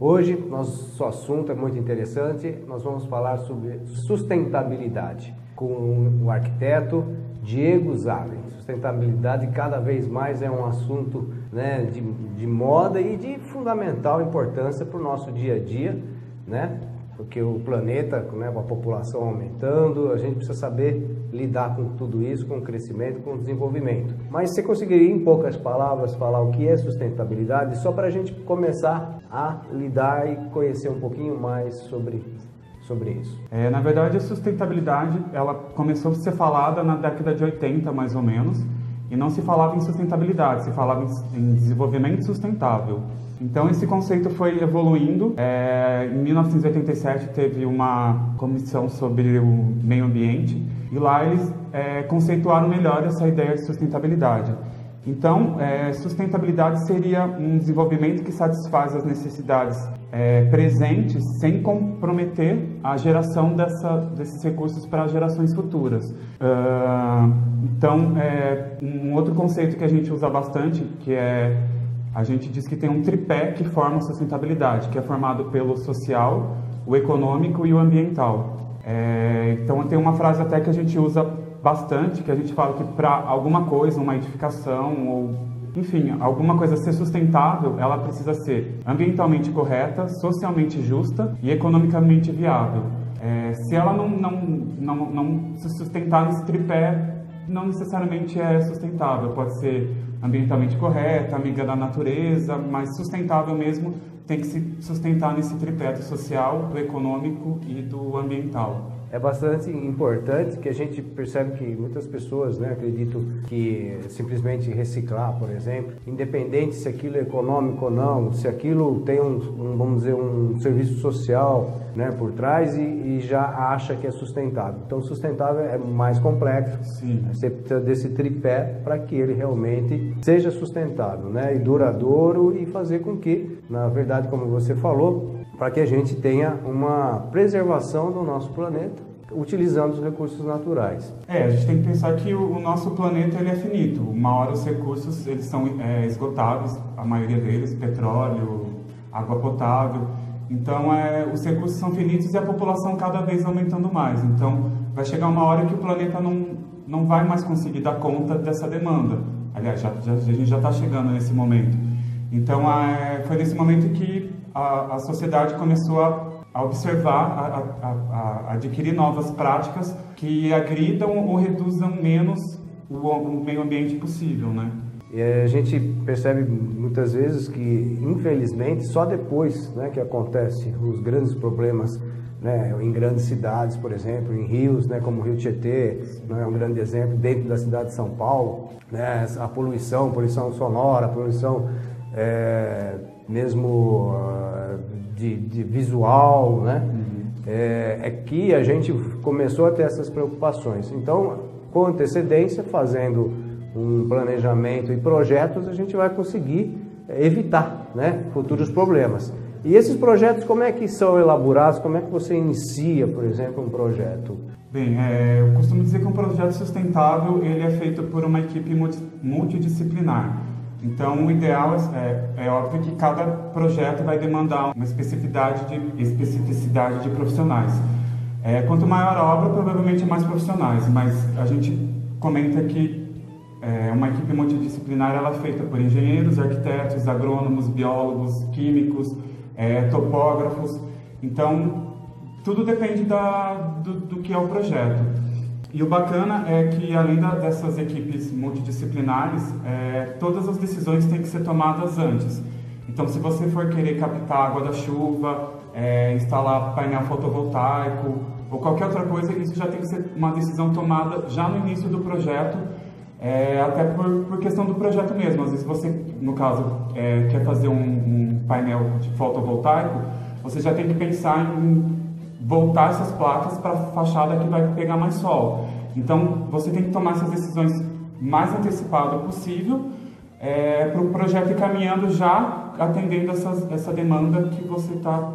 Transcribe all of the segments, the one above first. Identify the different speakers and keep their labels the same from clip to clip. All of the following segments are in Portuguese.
Speaker 1: Hoje, nosso assunto é muito interessante. Nós vamos falar sobre sustentabilidade com o arquiteto Diego Zalen. Sustentabilidade cada vez mais é um assunto né, de, de moda e de fundamental importância para o nosso dia a dia, né? porque o planeta, né, a população aumentando, a gente precisa saber lidar com tudo isso, com o crescimento, com o desenvolvimento. Mas você conseguiria, em poucas palavras, falar o que é sustentabilidade, só para a gente começar a lidar e conhecer um pouquinho mais sobre sobre isso?
Speaker 2: É, na verdade, a sustentabilidade ela começou a ser falada na década de 80, mais ou menos, e não se falava em sustentabilidade, se falava em desenvolvimento sustentável. Então esse conceito foi evoluindo. É, em 1987 teve uma comissão sobre o meio ambiente e lá eles é, conceituaram melhor essa ideia de sustentabilidade. Então, é, sustentabilidade seria um desenvolvimento que satisfaz as necessidades é, presentes sem comprometer a geração dessa, desses recursos para gerações futuras. Uh, então, é, um outro conceito que a gente usa bastante, que é a gente diz que tem um tripé que forma a sustentabilidade, que é formado pelo social, o econômico e o ambiental. É, então tem uma frase até que a gente usa bastante, que a gente fala que para alguma coisa, uma edificação ou enfim, alguma coisa ser sustentável, ela precisa ser ambientalmente correta, socialmente justa e economicamente viável. É, se ela não, não, não, não se sustentar nesse tripé, não necessariamente é sustentável. Pode ser ambientalmente correta, amiga da natureza, mas sustentável mesmo tem que se sustentar nesse tripé do social, do econômico e do ambiental
Speaker 1: é bastante importante que a gente percebe que muitas pessoas né, acreditam que simplesmente reciclar, por exemplo, independente se aquilo é econômico ou não, se aquilo tem um, um vamos dizer, um serviço social né, por trás e, e, já acha que é sustentável. Então, sustentável é mais complexo. Sim. Você precisa desse tripé para que ele realmente seja sustentável né, e duradouro e fazer com que, na verdade, como você falou, para que a gente tenha uma preservação do nosso planeta utilizando os recursos naturais.
Speaker 2: É, a gente tem que pensar que o, o nosso planeta ele é finito. Uma hora os recursos eles são é, esgotáveis, a maioria deles, petróleo, água potável. Então, é, os recursos são finitos e a população cada vez aumentando mais. Então, vai chegar uma hora que o planeta não, não vai mais conseguir dar conta dessa demanda. Aliás, já, já, a gente já está chegando nesse momento. Então, é, foi nesse momento que a, a sociedade começou a, a observar, a, a, adquirir novas práticas que agridam ou reduzam menos o, o meio ambiente possível, né?
Speaker 1: E a gente percebe muitas vezes que, infelizmente, só depois né, que acontecem os grandes problemas né, em grandes cidades, por exemplo, em rios, né, como o Rio Tietê, né, é um grande exemplo, dentro da cidade de São Paulo, né, a poluição, poluição sonora, poluição é, mesmo uh, de, de, visual, né? Uhum. É, é, que a gente começou a ter essas preocupações. Então, com antecedência, fazendo um planejamento e projetos, a gente vai conseguir evitar né, futuros problemas. E esses projetos, como é que são elaborados? Como é que você inicia, por exemplo, um projeto?
Speaker 2: Bem, é, eu costumo dizer que um projeto sustentável ele é feito por uma equipe multidisciplinar. Então, o ideal é, é, óbvio que cada projeto vai demandar uma especificidade de, especificidade de profissionais. É, quanto maior a obra, provavelmente mais profissionais, mas a gente comenta que é, uma equipe multidisciplinar ela é feita por engenheiros, arquitetos, agrônomos, biólogos, químicos, é, topógrafos. Então, tudo depende da, do, do que é o projeto. E o bacana é que, além da, dessas equipes multidisciplinares, é, todas as decisões têm que ser tomadas antes. Então, se você for querer captar água da chuva, é, instalar painel fotovoltaico ou qualquer outra coisa, isso já tem que ser uma decisão tomada já no início do projeto, é, até por, por, questão do projeto mesmo. Às vezes você, no caso, é, quer fazer um, um painel de fotovoltaico, você já tem que pensar em voltar essas placas para a fachada que vai pegar mais sol. Então, você tem que tomar essas decisões mais antecipado possível é, para o projeto ir caminhando já atendendo essas, essa demanda que você está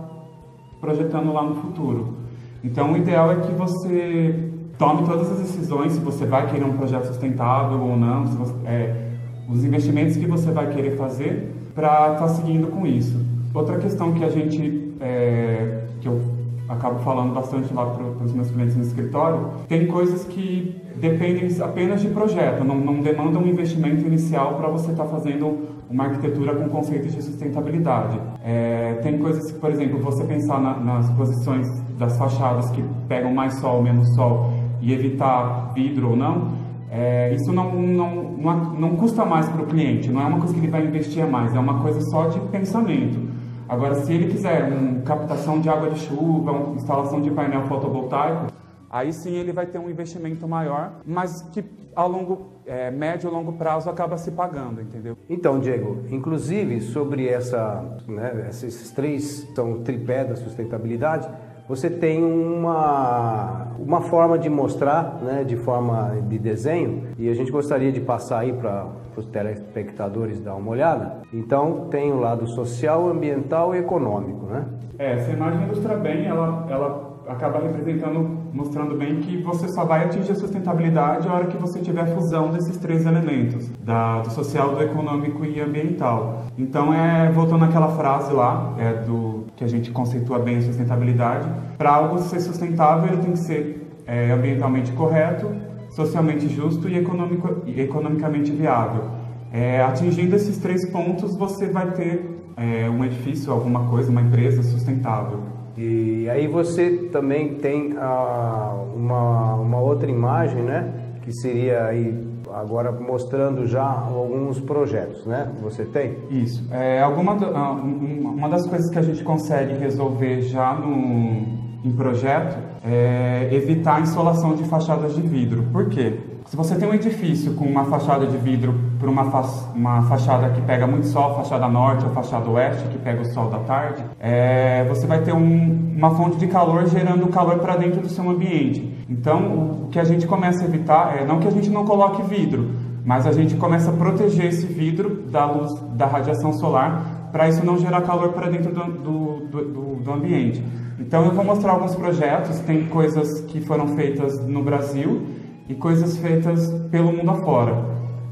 Speaker 2: projetando lá no futuro. Então, o ideal é que você tome todas as decisões, se você vai querer um projeto sustentável ou não, você, é, os investimentos que você vai querer fazer para estar tá seguindo com isso. Outra questão que a gente, é, que eu acabo falando bastante lá para os meus clientes no escritório, tem coisas que dependem apenas de projeto, não, não demandam um investimento inicial para você estar tá fazendo uma arquitetura com conceitos de sustentabilidade. É, tem coisas, por exemplo, você pensar na, nas posições das fachadas que pegam mais sol, menos sol e evitar vidro ou não, é, isso não, não, não, não custa mais para o cliente, não é uma coisa que ele vai investir a mais, é uma coisa só de pensamento. Agora, se ele quiser uma captação de água de chuva, uma instalação de painel fotovoltaico, aí sim ele vai ter um investimento maior, mas que a longo, é, médio e longo prazo acaba se pagando, entendeu?
Speaker 1: Então, Diego, inclusive sobre essa, né, esses três são tripé da sustentabilidade, você tem uma, uma forma de mostrar, né, de forma de desenho, e a gente gostaria de passar aí para os telespectadores dar uma olhada. Então, tem o lado social, ambiental e econômico, né?
Speaker 2: É, essa imagem ilustra bem, ela, ela acaba representando, mostrando bem que você só vai atingir a sustentabilidade a hora que você tiver a fusão desses três elementos, da, do social, do econômico e ambiental. Então, é voltando àquela frase lá, é do que a gente conceitua bem a sustentabilidade, para algo ser sustentável, ele tem que ser é, ambientalmente correto, socialmente justo e, econômico, e economicamente viável. É, atingindo esses três pontos, você vai ter é, um edifício, alguma coisa, uma empresa sustentável.
Speaker 1: E aí você também tem ah, uma, uma outra imagem, né? Que seria aí agora mostrando já alguns projetos, né? Você tem?
Speaker 2: Isso. É, alguma, ah, uma das coisas que a gente consegue resolver já no, em projeto é evitar a insolação de fachadas de vidro. Por quê? Se você tem um edifício com uma fachada de vidro para uma, fa uma fachada que pega muito sol, fachada norte ou fachada oeste, que pega o sol da tarde, é, você vai ter um, uma fonte de calor gerando calor para dentro do seu ambiente. Então, o que a gente começa a evitar é não que a gente não coloque vidro, mas a gente começa a proteger esse vidro da luz da radiação solar para isso não gerar calor para dentro do, do, do, do ambiente. Então, eu vou mostrar alguns projetos, tem coisas que foram feitas no Brasil e coisas feitas pelo mundo afora.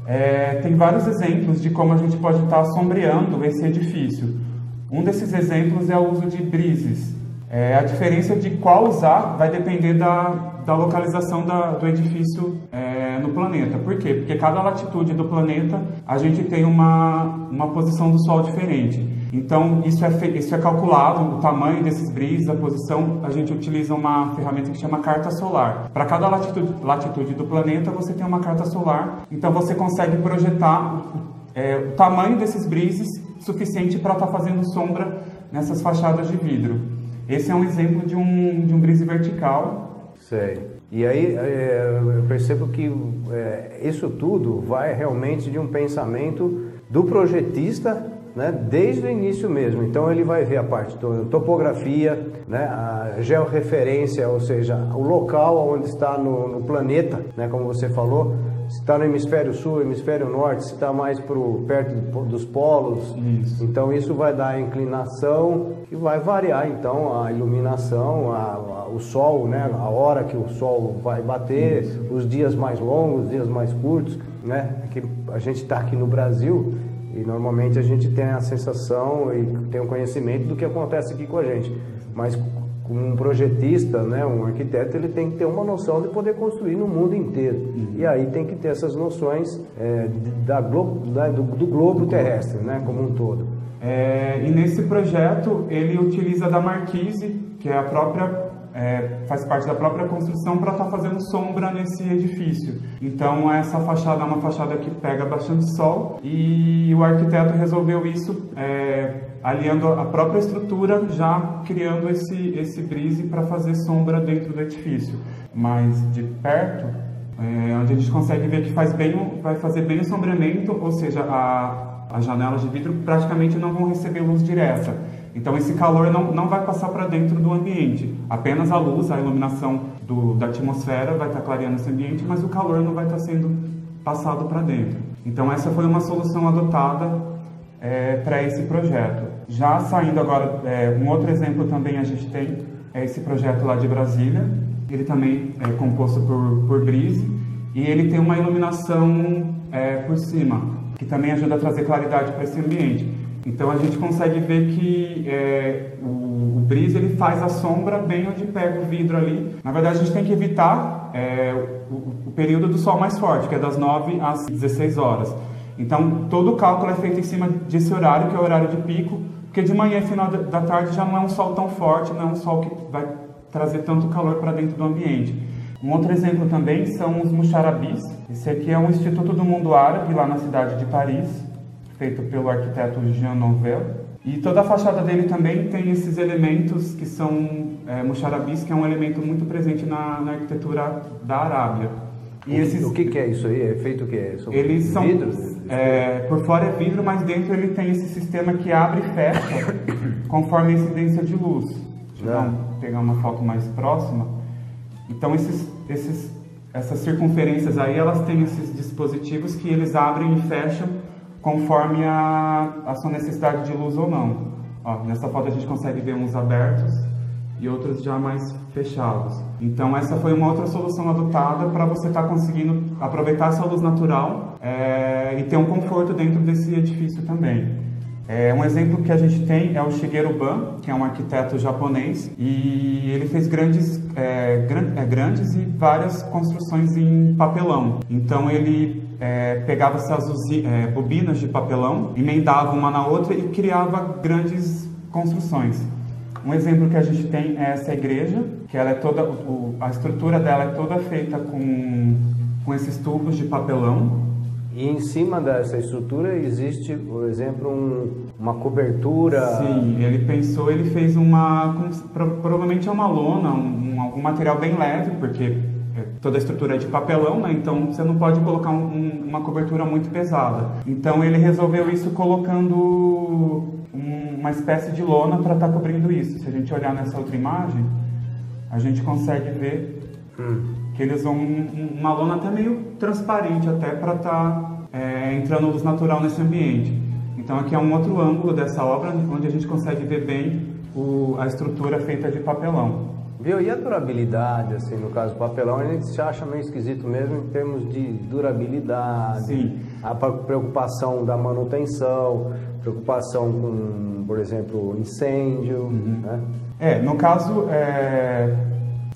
Speaker 2: É, tem vários exemplos de como a gente pode estar sombreando esse edifício. Um desses exemplos é o uso de brises. É, a diferença de qual usar vai depender da, da localização da, do edifício é, no planeta. Por quê? Porque cada latitude do planeta a gente tem uma, uma posição do Sol diferente. Então, isso é, isso é calculado, o tamanho desses brisas, a posição, a gente utiliza uma ferramenta que chama carta solar. Para cada latitude, latitude, do planeta, você tem uma carta solar, então você consegue projetar é, o tamanho desses brises suficiente para estar tá fazendo sombra nessas fachadas de vidro. Esse é um exemplo de um, de um brise vertical.
Speaker 1: Sei. E aí é, eu percebo que é, isso tudo vai realmente de um pensamento do projetista né, desde o início mesmo. Então ele vai ver a parte toda, topografia, né, a georreferência, ou seja, o local onde está no, no planeta, né, como você falou, se está no hemisfério sul, hemisfério norte, se está mais pro, perto dos polos. Isso. Então isso vai dar a inclinação que vai variar então a iluminação, a, a, o sol, né, a hora que o sol vai bater, isso. os dias mais longos, os dias mais curtos, né? Que a gente está aqui no Brasil e normalmente a gente tem a sensação e tem o conhecimento do que acontece aqui com a gente. Mas um projetista, né, um arquiteto, ele tem que ter uma noção de poder construir no mundo inteiro. Uhum. E aí tem que ter essas noções é, da glo da, do, do, globo terrestre, né, como um todo.
Speaker 2: É, e nesse projeto ele utiliza da marquise, que é a própria é, faz parte da própria construção para estar tá fazendo sombra nesse edifício. Então essa fachada é uma fachada que pega bastante sol e o arquiteto resolveu isso é, aliando a própria estrutura, já criando esse esse brise para fazer sombra dentro do edifício. Mas de perto, é, onde a gente consegue ver que faz bem, vai fazer bem o sombreamento, ou seja, a, as janelas de vidro praticamente não vão receber luz direta. Então esse calor não, não vai passar para dentro do ambiente. Apenas a luz, a iluminação do, da atmosfera vai estar tá clareando esse ambiente, mas o calor não vai estar tá sendo passado para dentro. Então essa foi uma solução adotada é, para esse projeto. Já saindo agora, é, um outro exemplo também a gente tem é esse projeto lá de Brasília. Ele também é composto por, por brise e ele tem uma iluminação é, por cima, que também ajuda a trazer claridade para esse ambiente. Então a gente consegue ver que é, o, o ele faz a sombra bem onde pega o vidro ali. Na verdade a gente tem que evitar é, o, o período do sol mais forte, que é das 9 às 16 horas. Então todo o cálculo é feito em cima desse horário, que é o horário de pico, porque de manhã e final da tarde já não é um sol tão forte, não é um sol que vai trazer tanto calor para dentro do ambiente. Um outro exemplo também são os muxarabis. Esse aqui é um Instituto do Mundo Árabe, lá na cidade de Paris, feito pelo arquiteto Jean Nouvel. E toda a fachada dele também tem esses elementos que são é, muxarabis, que é um elemento muito presente na, na arquitetura da Arábia.
Speaker 1: E o, esses, o que, que, é isso aí? É feito o que?
Speaker 2: São eles são vidros? É, por fora é vidro, mas dentro ele tem esse sistema que abre e fecha conforme a incidência de luz. Deixa eu pegar uma foto mais próxima. Então esses, esses, essas circunferências aí, elas têm esses dispositivos que eles abrem e fecham conforme a, a sua necessidade de luz ou não. Ó, nessa foto a gente consegue ver uns abertos e outros já mais fechados. Então essa foi uma outra solução adotada para você estar tá conseguindo aproveitar essa luz natural é, e ter um conforto dentro desse edifício também. É, um exemplo que a gente tem é o Shigeru Ban, que é um arquiteto japonês, e ele fez grandes, é, gran, é, grandes e várias construções em papelão. Então ele é, pegava essas é, bobinas de papelão, emendava uma na outra e criava grandes construções. Um exemplo que a gente tem é essa igreja, que ela é toda, o, a estrutura dela é toda feita com, com esses tubos de papelão
Speaker 1: e em cima dessa estrutura existe, por exemplo, um, uma cobertura.
Speaker 2: Sim, ele pensou, ele fez uma. provavelmente é uma lona, um, algum material bem leve, porque é, toda a estrutura é de papelão, né? Então você não pode colocar um, uma cobertura muito pesada. Então ele resolveu isso colocando uma espécie de lona para estar tá cobrindo isso. Se a gente olhar nessa outra imagem, a gente consegue ver. Hum que eles usam uma lona até meio transparente até para estar tá, é, entrando luz natural nesse ambiente. Então aqui é um outro ângulo dessa obra onde a gente consegue ver bem o, a estrutura feita de papelão.
Speaker 1: Viu? E a durabilidade, assim, no caso do papelão, a gente se acha meio esquisito mesmo em termos de durabilidade.
Speaker 2: Sim.
Speaker 1: A preocupação da manutenção, preocupação com, por exemplo, incêndio, uhum. né?
Speaker 2: É, no caso, é,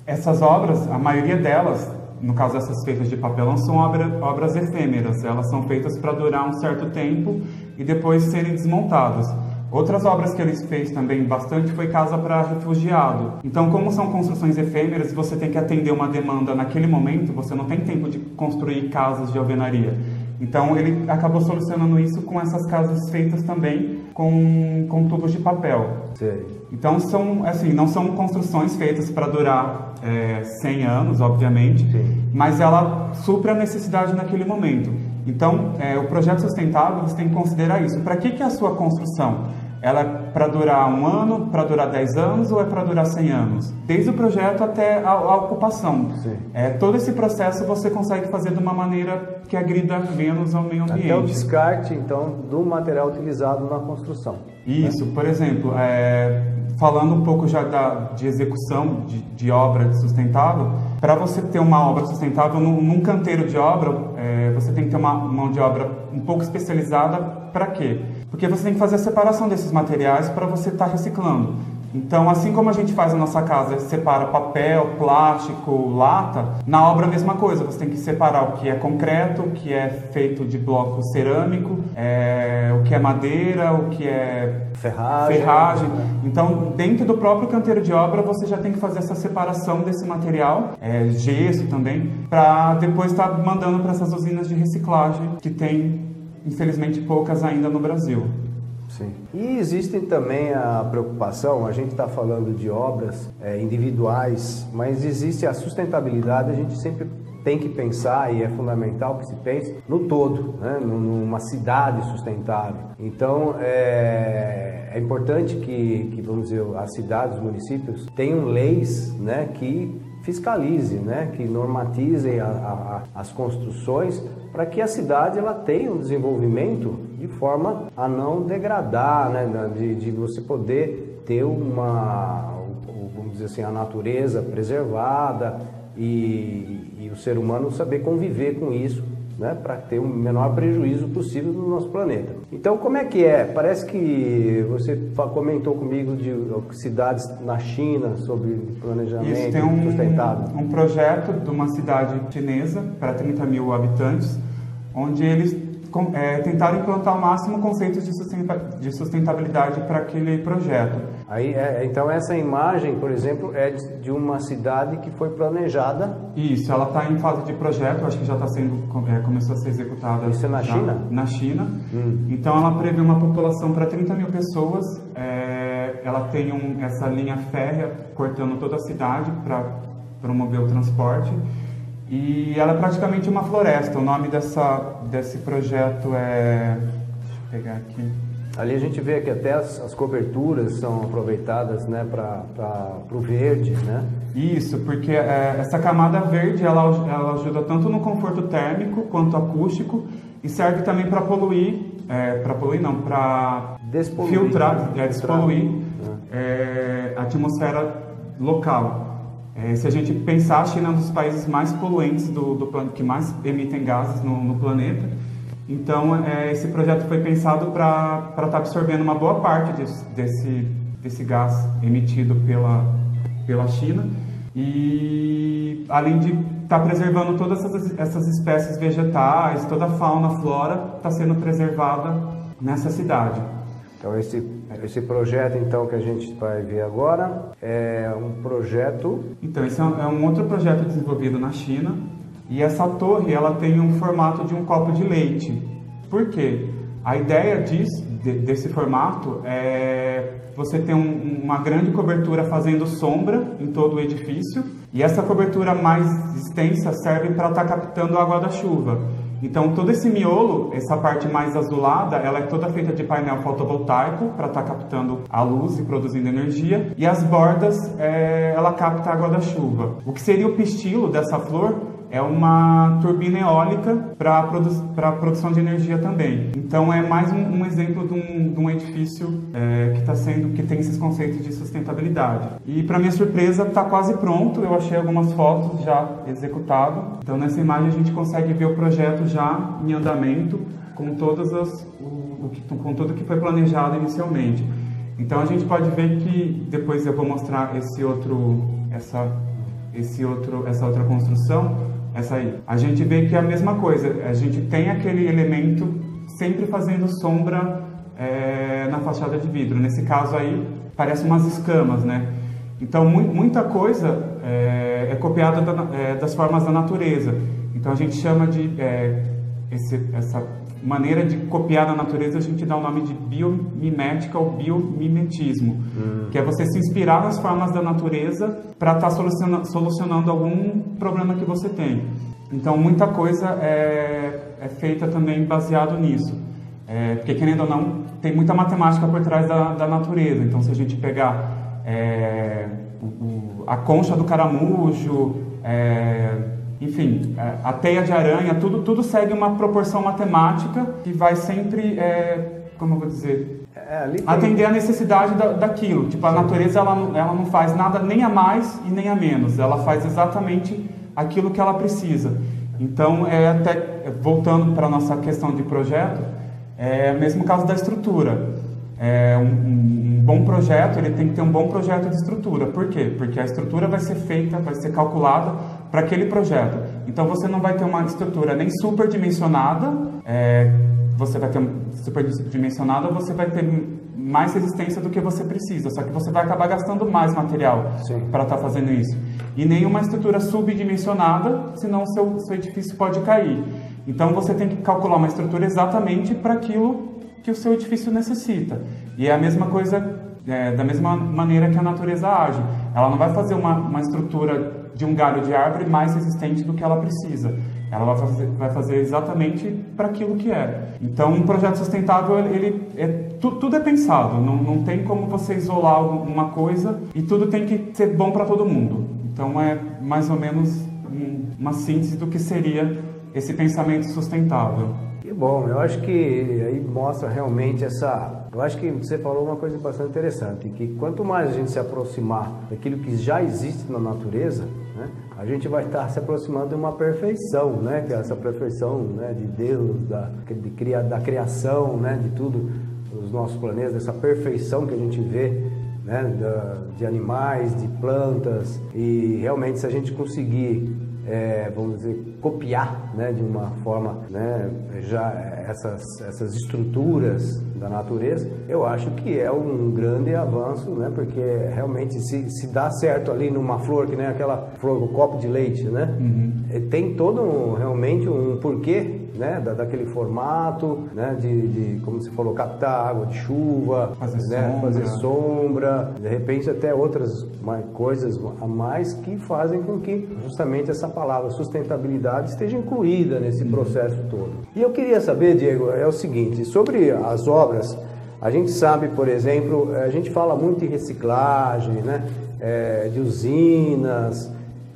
Speaker 2: essas obras, a maioria delas, no caso dessas feitas de papelão, são obra, obras efêmeras. Elas são feitas para durar um certo tempo e depois serem desmontadas. Outras obras que eles fez também bastante foi casa para refugiado. Então, como são construções efêmeras, você tem que atender uma demanda naquele momento, você não tem tempo de construir casas de alvenaria. Então, ele acabou solucionando isso com essas casas feitas também com, com tubos de papel.
Speaker 1: Sei.
Speaker 2: Então, são, assim, não são construções feitas para durar é, 100 anos, obviamente, Sim. mas ela supre a necessidade naquele momento. Então, é, o projeto sustentável você tem que considerar isso. Para que, que a sua construção? Ela para durar um ano, para durar 10 anos ou é para durar 100 anos? Desde o projeto até a, a ocupação. É, todo esse processo você consegue fazer de uma maneira que agrida menos ao meio ambiente.
Speaker 1: Até o descarte, então, do material utilizado na construção.
Speaker 2: Isso, né? por exemplo, é, falando um pouco já da, de execução de, de obra sustentável, para você ter uma obra sustentável num, num canteiro de obra, é, você tem que ter uma mão de obra um pouco especializada para quê? Porque você tem que fazer a separação desses materiais para você estar tá reciclando. Então, assim como a gente faz na nossa casa, separa papel, plástico, lata, na obra a mesma coisa. Você tem que separar o que é concreto, o que é feito de bloco cerâmico, é, o que é madeira, o que é
Speaker 1: ferragem.
Speaker 2: ferragem. Então, dentro do próprio canteiro de obra, você já tem que fazer essa separação desse material, é, gesso também, para depois estar tá mandando para essas usinas de reciclagem que tem, infelizmente, poucas ainda no Brasil.
Speaker 1: Sim. E existe também a preocupação, a gente está falando de obras é, individuais, mas existe a sustentabilidade, a gente sempre tem que pensar, e é fundamental que se pense, no todo, né? numa cidade sustentável. Então, é, é importante que, que, vamos dizer, as cidades, os municípios tenham leis né, que fiscalize, né, que normatizem a, a, as construções para que a cidade ela tenha um desenvolvimento de forma a não degradar, né, de, de você poder ter uma, vamos dizer assim, a natureza preservada e, e o ser humano saber conviver com isso né, para ter o um menor prejuízo possível no nosso planeta. Então, como é que é? Parece que você comentou comigo de cidades na China sobre planejamento
Speaker 2: Isso, tem um,
Speaker 1: sustentável.
Speaker 2: um projeto de uma cidade chinesa para 30 mil habitantes, onde eles é, tentaram implantar o máximo conceitos de sustentabilidade para aquele projeto.
Speaker 1: Aí, é, então essa imagem, por exemplo, é de uma cidade que foi planejada.
Speaker 2: Isso, ela está em fase de projeto, acho que já está sendo é, começou a ser executada.
Speaker 1: Isso é na
Speaker 2: já,
Speaker 1: China?
Speaker 2: Na China. Hum. Então ela prevê uma população para 30 mil pessoas. É, ela tem um, essa linha férrea cortando toda a cidade para promover o transporte. E ela é praticamente uma floresta. O nome dessa, desse projeto é. Deixa eu pegar aqui.
Speaker 1: Ali a gente vê que até as, as coberturas são aproveitadas né, para o verde, né?
Speaker 2: Isso, porque é, essa camada verde ela, ela ajuda tanto no conforto térmico quanto acústico e serve também para poluir, é, para poluir não, para filtrar, é, despoluir é, a atmosfera local. É, se a gente pensar, a China é um dos países mais poluentes do, do que mais emitem gases no, no planeta. Então, é, esse projeto foi pensado para estar tá absorvendo uma boa parte desse, desse, desse gás emitido pela, pela China e além de estar tá preservando todas essas, essas espécies vegetais, toda a fauna, flora está sendo preservada nessa cidade.
Speaker 1: Então esse esse projeto então que a gente vai ver agora é um projeto.
Speaker 2: Então esse é um, é um outro projeto desenvolvido na China e essa torre ela tem um formato de um copo de leite. Por quê? A ideia de, desse formato é você ter um, uma grande cobertura fazendo sombra em todo o edifício e essa cobertura mais extensa serve para estar tá captando a água da chuva. Então todo esse miolo, essa parte mais azulada, ela é toda feita de painel fotovoltaico para estar tá captando a luz e produzindo energia. E as bordas, é, ela capta a água da chuva. O que seria o pistilo dessa flor é uma turbina eólica para produ a produção de energia também. Então é mais um, um exemplo de um, de um edifício é, que está sendo que tem esses conceitos de sustentabilidade. E para minha surpresa está quase pronto. Eu achei algumas fotos já executado. Então nessa imagem a gente consegue ver o projeto já em andamento com todas as o, o, com tudo que foi planejado inicialmente. Então a gente pode ver que depois eu vou mostrar esse outro essa esse outro essa outra construção essa aí. A gente vê que é a mesma coisa, a gente tem aquele elemento sempre fazendo sombra é, na fachada de vidro. Nesse caso aí, parece umas escamas, né? Então, mu muita coisa é, é copiada da, é, das formas da natureza. Então, a gente chama de esse, essa maneira de copiar da natureza, a gente dá o nome de biomimética ou biomimetismo, hum. que é você se inspirar nas formas da natureza para estar tá solucionando, solucionando algum problema que você tem. Então, muita coisa é, é feita também baseado nisso. É, porque, querendo ou não, tem muita matemática por trás da, da natureza. Então, se a gente pegar é, o, o, a concha do caramujo, é, enfim, é, a teia de aranha, tudo, tudo segue uma proporção matemática que vai sempre, é, como eu vou dizer, é, atender a necessidade da, daquilo. Tipo, a natureza ela, ela não faz nada nem a mais e nem a menos, ela faz exatamente aquilo que ela precisa. Então, é até voltando para a nossa questão de projeto, é o mesmo caso da estrutura. É um, um, um bom projeto, ele tem que ter um bom projeto de estrutura. Por quê? Porque a estrutura vai ser feita, vai ser calculada para aquele projeto. Então você não vai ter uma estrutura nem superdimensionada, é, você vai ter superdimensionada, você vai ter mais resistência do que você precisa, só que você vai acabar gastando mais material para estar tá fazendo isso. E nem uma estrutura subdimensionada, senão o seu, seu edifício pode cair. Então você tem que calcular uma estrutura exatamente para aquilo que o seu edifício necessita. E é a mesma coisa, é, da mesma maneira que a natureza age. Ela não vai fazer uma, uma estrutura de um galho de árvore mais resistente do que ela precisa. Ela vai fazer, vai fazer exatamente para aquilo que é. Então, um projeto sustentável, ele é, tu, tudo é pensado. Não, não tem como você isolar uma coisa e tudo tem que ser bom para todo mundo. Então, é mais ou menos uma síntese do que seria esse pensamento sustentável.
Speaker 1: Que bom, eu acho que aí mostra realmente essa. Eu acho que você falou uma coisa bastante interessante, que quanto mais a gente se aproximar daquilo que já existe na natureza, né, a gente vai estar se aproximando de uma perfeição, né, que é essa perfeição né, de Deus, da, de, da criação, né, de tudo, os nossos planetas, essa perfeição que a gente vê né, de animais, de plantas, e realmente se a gente conseguir é, vamos dizer, copiar né, de uma forma né, já essas, essas estruturas da natureza, eu acho que é um grande avanço, né, porque realmente se, se dá certo ali numa flor, que nem aquela flor, o copo de leite, né, uhum. tem todo um, realmente um porquê né, da, daquele formato, né, de, de, como você falou, captar água de chuva,
Speaker 2: fazer,
Speaker 1: né,
Speaker 2: sombra.
Speaker 1: fazer sombra, de repente até outras coisas a mais que fazem com que justamente essa palavra sustentabilidade esteja incluída nesse processo todo. E eu queria saber, Diego, é o seguinte, sobre as obras, a gente sabe, por exemplo, a gente fala muito em reciclagem, né, é, de usinas,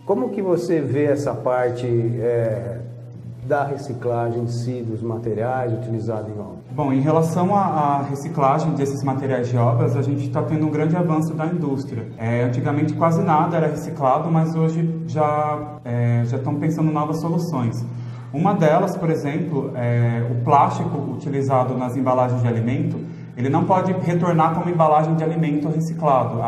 Speaker 1: como que você vê essa parte é, da reciclagem em si dos materiais utilizados em obras?
Speaker 2: Bom, em relação à reciclagem desses materiais de obras, a gente está tendo um grande avanço da indústria. É, antigamente quase nada era reciclado, mas hoje já, é, já estão pensando novas soluções. Uma delas, por exemplo, é o plástico utilizado nas embalagens de alimento, ele não pode retornar como embalagem de alimento reciclado.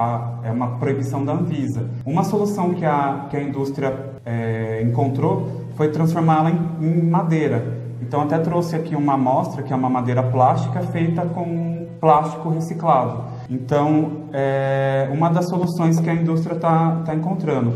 Speaker 2: é uma proibição da Anvisa. Uma solução que a, que a indústria é, encontrou foi transformá-la em, em, madeira. Então até trouxe aqui uma amostra que é uma madeira plástica feita com plástico reciclado. Então é uma das soluções que a indústria está tá encontrando.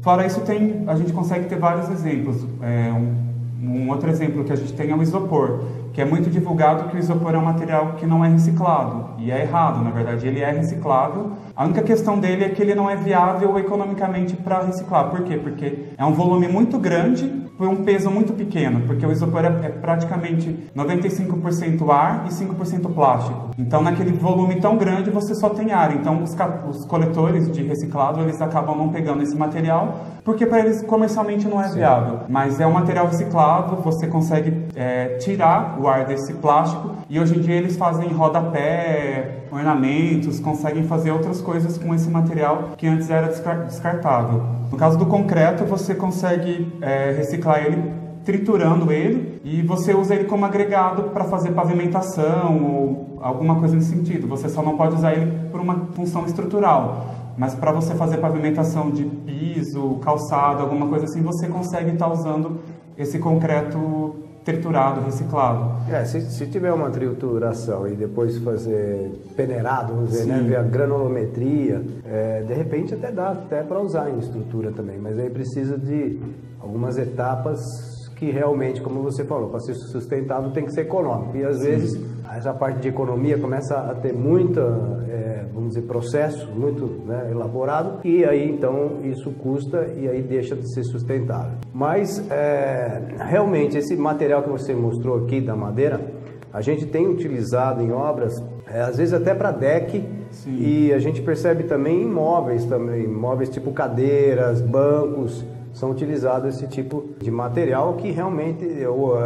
Speaker 2: Fora isso tem, a gente consegue ter vários exemplos. É, um, um outro exemplo que a gente tem é o isopor, que é muito divulgado que o isopor é um material que não é reciclado. E é errado, na verdade, ele é reciclável. A única questão dele é que ele não é viável economicamente para reciclar. Por quê? Porque é um volume muito grande por um peso muito pequeno, porque o isopor é, é praticamente 95% ar e 5% plástico. Então, naquele volume tão grande, você só tem ar. Então, os, os coletores de reciclado, eles acabam não pegando esse material, porque para eles comercialmente não é Sim. viável. Mas é um material reciclado, você consegue é, tirar o ar desse plástico e hoje em dia eles fazem rodapé, ornamentos, conseguem fazer outras coisas com esse material que antes era descartável. No caso do concreto, você consegue é, reciclar ele triturando ele e você usa ele como agregado para fazer pavimentação ou alguma coisa nesse sentido. Você só não pode usar ele por uma função estrutural. Mas para você fazer pavimentação de piso, calçado, alguma coisa assim, você consegue estar tá usando esse concreto triturado, reciclado.
Speaker 1: É, se, se, tiver uma trituração e depois fazer peneirado, vamos dizer, né, ver a granulometria, é, de repente até dá até para usar em estrutura também, mas aí precisa de algumas etapas que realmente, como você falou, para ser sustentável tem que ser econômico. E às Sim. vezes essa parte de economia começa a ter muita, é, vamos dizer, processo muito né, elaborado e aí então isso custa e aí deixa de ser sustentável. Mas é, realmente esse material que você mostrou aqui da madeira, a gente tem utilizado em obras, é, às vezes até para deck Sim. e a gente percebe também em móveis também, móveis tipo cadeiras, bancos são utilizados esse tipo de material que realmente,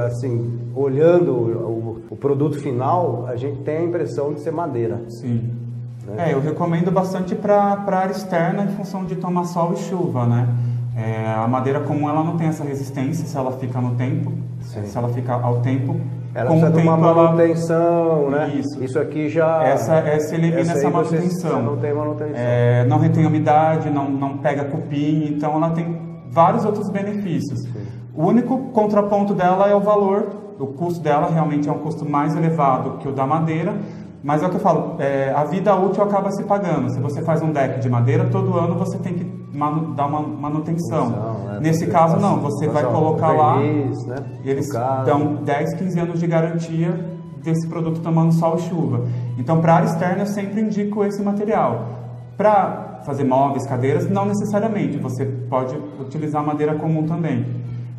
Speaker 1: assim, olhando o, o produto final, a gente tem a impressão de ser madeira.
Speaker 2: Sim. Né? É, eu recomendo bastante para a área externa em função de tomar sol e chuva, né? É, a madeira comum ela não tem essa resistência se ela fica no tempo, Sim. se ela fica ao tempo.
Speaker 1: Ela precisa de uma manutenção, ela... né?
Speaker 2: Isso.
Speaker 1: Isso aqui já.
Speaker 2: Essa, essa elimina essa, essa manutenção.
Speaker 1: não tem manutenção.
Speaker 2: É, não retém umidade, não, não pega cupim, então ela tem vários outros benefícios. O único contraponto dela é o valor, o custo dela realmente é um custo mais elevado que o da madeira, mas é o que eu falo, é, a vida útil acaba se pagando. Se você faz um deck de madeira, todo ano você tem que manu, dar uma manutenção. Né? Nesse caso, não, você vai colocar lá, verniz, né? eles dão 10, 15 anos de garantia desse produto tomando sol e chuva. Então, para a área externa, eu sempre indico esse material. Para fazer móveis, cadeiras, não necessariamente. Você pode utilizar madeira comum também.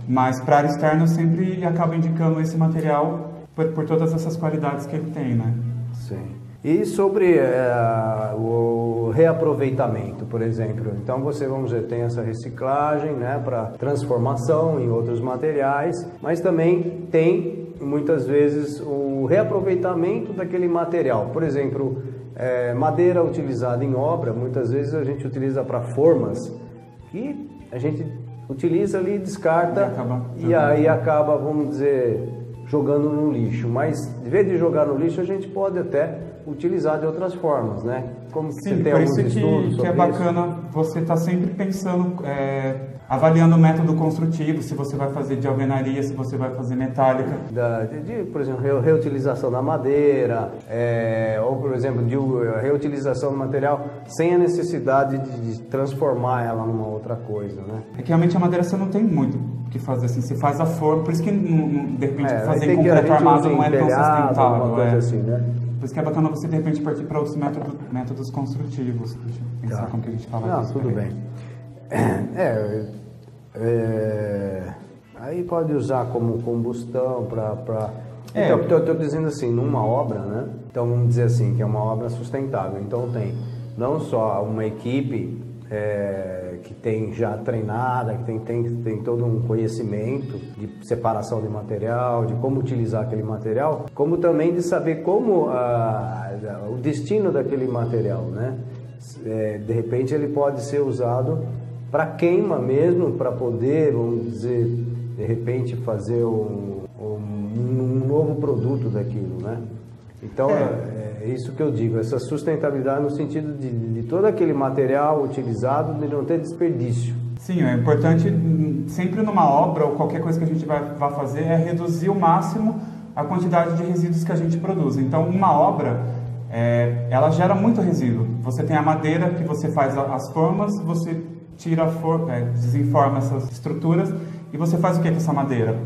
Speaker 2: Mas para área externa eu sempre acabo indicando esse material por, por, todas essas qualidades que ele tem, né?
Speaker 1: Sim. E sobre é, o reaproveitamento, por exemplo. Então você, vamos dizer, tem essa reciclagem né, para transformação em outros materiais, mas também tem muitas vezes o reaproveitamento daquele material. Por exemplo, é, madeira utilizada em obra, muitas vezes a gente utiliza para formas e a gente utiliza ali, descarta e, acaba, e aí acaba, vamos dizer, jogando no lixo. Mas, de vez de jogar no lixo, a gente pode até utilizar de outras formas, né?
Speaker 2: Como Sim, você tem por isso que, que é bacana isso? você estar tá sempre pensando é, avaliando o método construtivo, se você vai fazer de alvenaria, se você vai fazer metálica.
Speaker 1: Da, de, de, por exemplo, reutilização da madeira, é, ou por exemplo, de reutilização do material sem a necessidade de, de, transformar ela numa outra coisa, né?
Speaker 2: É que realmente a madeira você não tem muito o que fazer assim, você faz a forma, por isso que de repente é, fazer em concreto armado não é tão sustentável. É. Assim, né? Por isso que é bacana você de repente partir para outros métodos, métodos construtivos. Pensar tá. como que a gente fala
Speaker 1: Não, tudo bem. É, é, aí pode usar como combustão para. É. Então, eu estou dizendo assim, numa obra, né? Então vamos dizer assim, que é uma obra sustentável. Então tem não só uma equipe é, que tem já treinada, que tem, tem, tem todo um conhecimento de separação de material, de como utilizar aquele material, como também de saber como a, o destino daquele material, né? É, de repente ele pode ser usado para queima mesmo, para poder, vamos dizer, de repente fazer um, um, um novo produto daquilo, né? Então é. é. isso que eu digo, essa sustentabilidade no sentido de, de todo aquele material utilizado de não ter desperdício.
Speaker 2: Sim, é importante sempre numa obra ou qualquer coisa que a gente vai, vai fazer é reduzir o máximo a quantidade de resíduos que a gente produz. Então uma obra é, ela gera muito resíduo. Você tem a madeira que você faz as formas, você tira é, desenforma essas estruturas e você faz o que com essa madeira?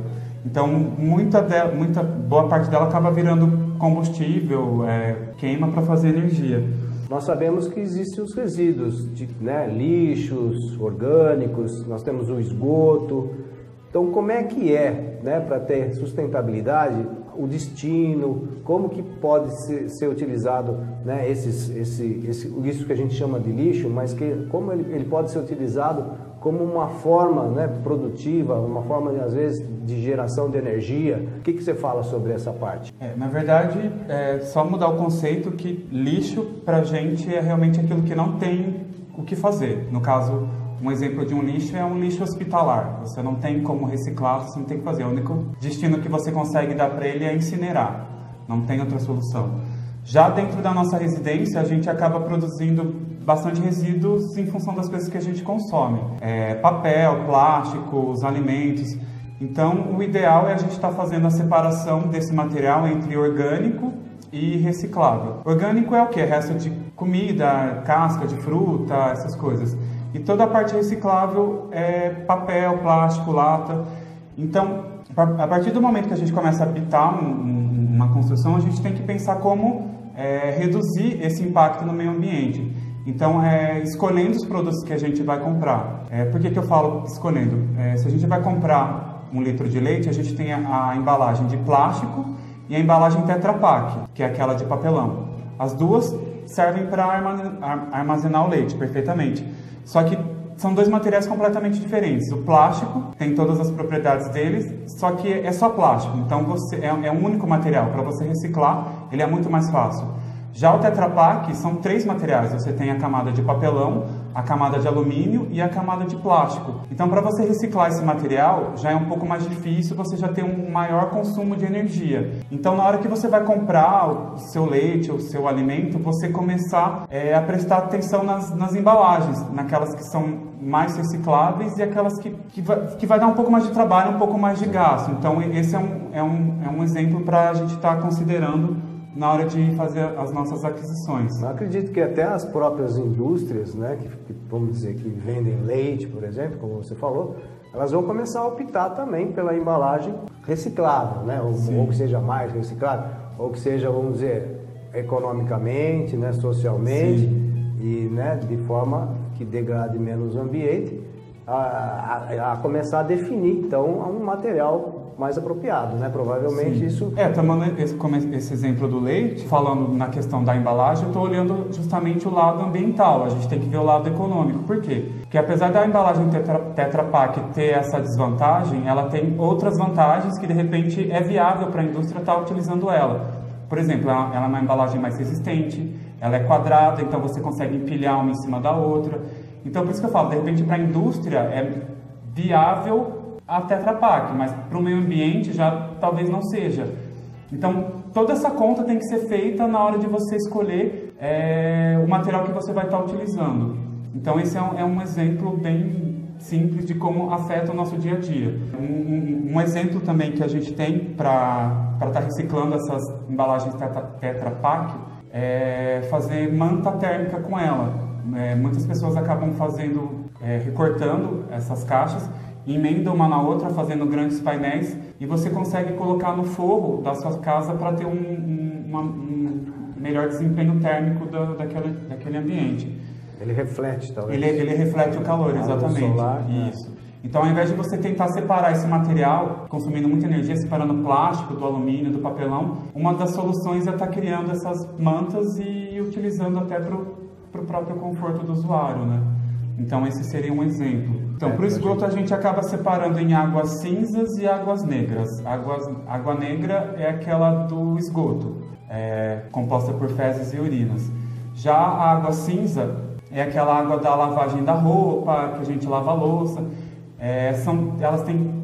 Speaker 2: Então, muita, muita boa parte dela acaba virando combustível, é, queima para fazer energia.
Speaker 1: Nós sabemos que existem os resíduos, de, né, lixos orgânicos, nós temos o esgoto. Então, como é que é, né, para ter sustentabilidade, o destino, como que pode ser, ser utilizado né, esses, esse, esse, isso que a gente chama de lixo, mas que, como ele, ele pode ser utilizado como uma forma né, produtiva, uma forma, às vezes, de geração de energia. O que, que você fala sobre essa parte?
Speaker 2: É, na verdade, é só mudar o conceito que lixo, para a gente, é realmente aquilo que não tem o que fazer. No caso, um exemplo de um lixo é um lixo hospitalar. Você não tem como reciclar, você não tem que fazer. O único destino que você consegue dar para ele é incinerar. Não tem outra solução. Já dentro da nossa residência, a gente acaba produzindo bastante resíduos em função das coisas que a gente consome. É, papel, plástico, os alimentos. Então, o ideal é a gente estar tá fazendo a separação desse material entre orgânico e reciclável. Orgânico é o que? É resto de comida, casca de fruta, essas coisas. E toda a parte reciclável é papel, plástico, lata. Então, a partir do momento que a gente começa a habitar um, um, uma construção, a gente tem que pensar como é, reduzir esse impacto no meio ambiente. Então, é, escolhendo os produtos que a gente vai comprar. É, por que, que eu falo escolhendo? É, se a gente vai comprar um litro de leite, a gente tem a, a embalagem de plástico e a embalagem Tetra Pak, que é aquela de papelão. As duas servem para armazenar o leite perfeitamente. Só que são dois materiais completamente diferentes. O plástico tem todas as propriedades deles, só que é só plástico. Então você é, é um único material. Para você reciclar, ele é muito mais fácil. Já o Tetra Pak são três materiais. Você tem a camada de papelão, a camada de alumínio e a camada de plástico. Então, para você reciclar esse material, já é um pouco mais difícil, você já tem um maior consumo de energia. Então, na hora que você vai comprar o seu leite, o seu alimento, você começar é, a prestar atenção nas, nas embalagens, naquelas que são mais recicláveis e aquelas que, que, vai, que vai dar um pouco mais de trabalho, um pouco mais de gasto. Então, esse é um, é um, é um exemplo para a gente estar tá considerando na hora de fazer as nossas aquisições.
Speaker 1: Eu acredito que até as próprias indústrias, né, que, que, vamos dizer que vendem leite, por exemplo, como você falou, elas vão começar a optar também pela embalagem reciclável, né, ou, ou que seja mais reciclável, ou que seja, vamos dizer, economicamente, né, socialmente Sim. e, né, de forma que degrade menos o ambiente, a, a, a começar a definir então um material mais apropriado, né? Provavelmente Sim. isso.
Speaker 2: É, tomando esse, esse exemplo do leite, falando na questão da embalagem, eu estou olhando justamente o lado ambiental. A gente tem que ver o lado econômico. Por quê? Porque apesar da embalagem tetra, tetra Pak ter essa desvantagem, ela tem outras vantagens que de repente é viável para a indústria estar tá utilizando ela. Por exemplo, ela, ela é uma embalagem mais resistente, ela é quadrada, então você consegue empilhar uma em cima da outra. Então, por isso que eu falo, de repente, para a indústria é viável a Tetra Pak, mas para o meio ambiente já talvez não seja. Então, toda essa conta tem que ser feita na hora de você escolher é, o material que você vai estar utilizando. Então, esse é um, é um exemplo bem simples de como afeta o nosso dia a dia. Um, um, um exemplo também que a gente tem para estar tá reciclando essas embalagens tetra Pak é fazer manta térmica com ela. É, muitas pessoas acabam fazendo, é, recortando essas caixas, emendam uma na outra, fazendo grandes painéis e você consegue colocar no forro da sua casa para ter um, um, uma, um, melhor desempenho térmico da, daquele, daquele ambiente.
Speaker 1: Ele reflete, talvez.
Speaker 2: Ele, ele reflete o calor, exatamente. Solar, né? Isso. Então, ao invés de você tentar separar esse material, consumindo muita energia, separando o plástico do alumínio, do papelão, uma das soluções é estar tá criando essas mantas e utilizando até para o próprio conforto do usuário, né? Então, esse seria um exemplo. Então, para o esgoto, a gente acaba separando em águas cinzas e águas negras. Águas, água negra é aquela do esgoto, é, composta por fezes e urinas. Já a água cinza é aquela água da lavagem da roupa, que a gente lava a louça. É, são, elas têm,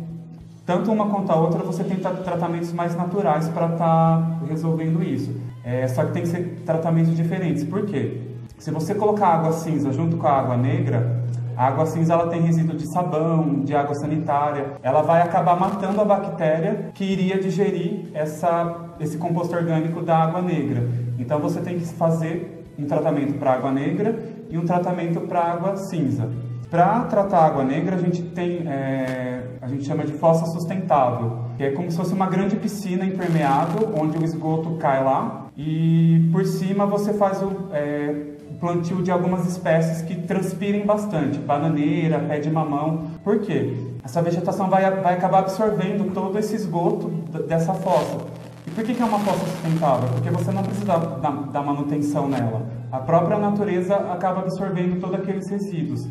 Speaker 2: tanto uma quanto a outra, você tem tratamentos mais naturais para estar tá resolvendo isso. É, só que tem que ser tratamentos diferentes. Por quê? Se você colocar água cinza junto com a água negra, a água cinza ela tem resíduo de sabão, de água sanitária. Ela vai acabar matando a bactéria que iria digerir essa, esse composto orgânico da água negra. Então você tem que fazer um tratamento para água negra e um tratamento para água cinza. Para tratar a água negra, a gente tem, é, a gente chama de fossa sustentável, que é como se fosse uma grande piscina impermeável, onde o esgoto cai lá e por cima você faz o é, plantio de algumas espécies que transpirem bastante, bananeira, pé de mamão. Por quê? Essa vegetação vai, vai acabar absorvendo todo esse esgoto dessa fossa. E por que, que é uma fossa sustentável? Porque você não precisa dar, dar manutenção nela. A própria natureza acaba absorvendo todos aqueles resíduos.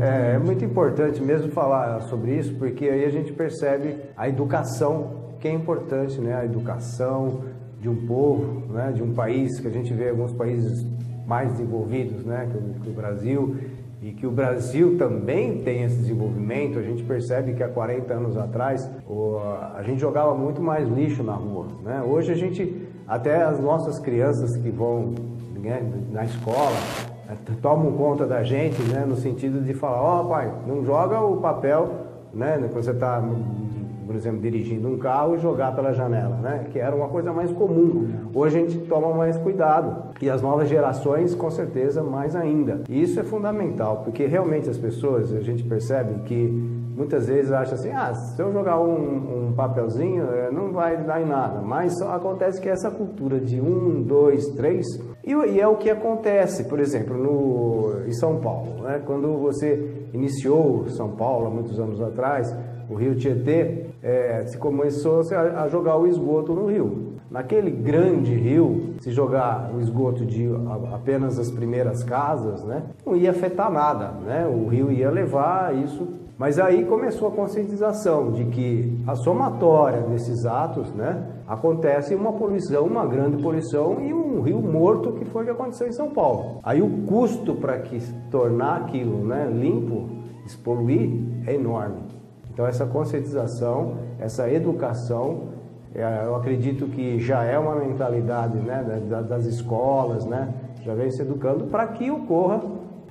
Speaker 1: É, é, muito importante mesmo falar sobre isso, porque aí a gente percebe a educação, que é importante, né? A educação de um povo, né? de um país, que a gente vê alguns países mais desenvolvidos, né? que o, que o Brasil, e que o Brasil também tem esse desenvolvimento, a gente percebe que há 40 anos atrás o, a gente jogava muito mais lixo na rua. Né? Hoje a gente, até as nossas crianças que vão né, na escola, é, tomam conta da gente, né, no sentido de falar, ó oh, pai, não joga o papel, né, quando você está, por exemplo, dirigindo um carro e jogar pela janela, né, que era uma coisa mais comum. Hoje a gente toma mais cuidado e as novas gerações, com certeza, mais ainda. E isso é fundamental, porque realmente as pessoas, a gente percebe que muitas vezes acha assim, ah, se eu jogar um, um papelzinho, é, não vai dar em nada. Mas acontece que essa cultura de um, dois, três, e, e é o que acontece, por exemplo, no, em São Paulo. Né? Quando você iniciou São Paulo, há muitos anos atrás, o rio Tietê, é, se começou a, a jogar o esgoto no rio. Naquele grande rio, se jogar o esgoto de apenas as primeiras casas, né, não ia afetar nada, né? O rio ia levar isso mas aí começou a conscientização de que a somatória desses atos, né, acontece uma poluição, uma grande poluição e um rio morto que foi o que aconteceu em São Paulo. Aí o custo para que tornar aquilo, né, limpo, despoluir é enorme. Então essa conscientização, essa educação, é, eu acredito que já é uma mentalidade, né, das escolas, né, já vem se educando para que ocorra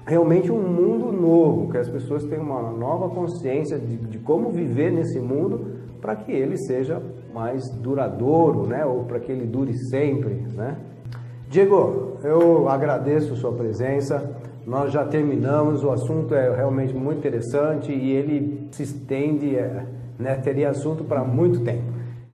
Speaker 1: realmente um mundo novo, que as pessoas tenham uma nova consciência de, de como viver nesse mundo para que ele seja mais duradouro, né? Ou para que ele dure sempre, né? Diego, eu agradeço sua presença. Nós já terminamos, o assunto é realmente muito interessante e ele se estende, é, né? Teria assunto para muito tempo.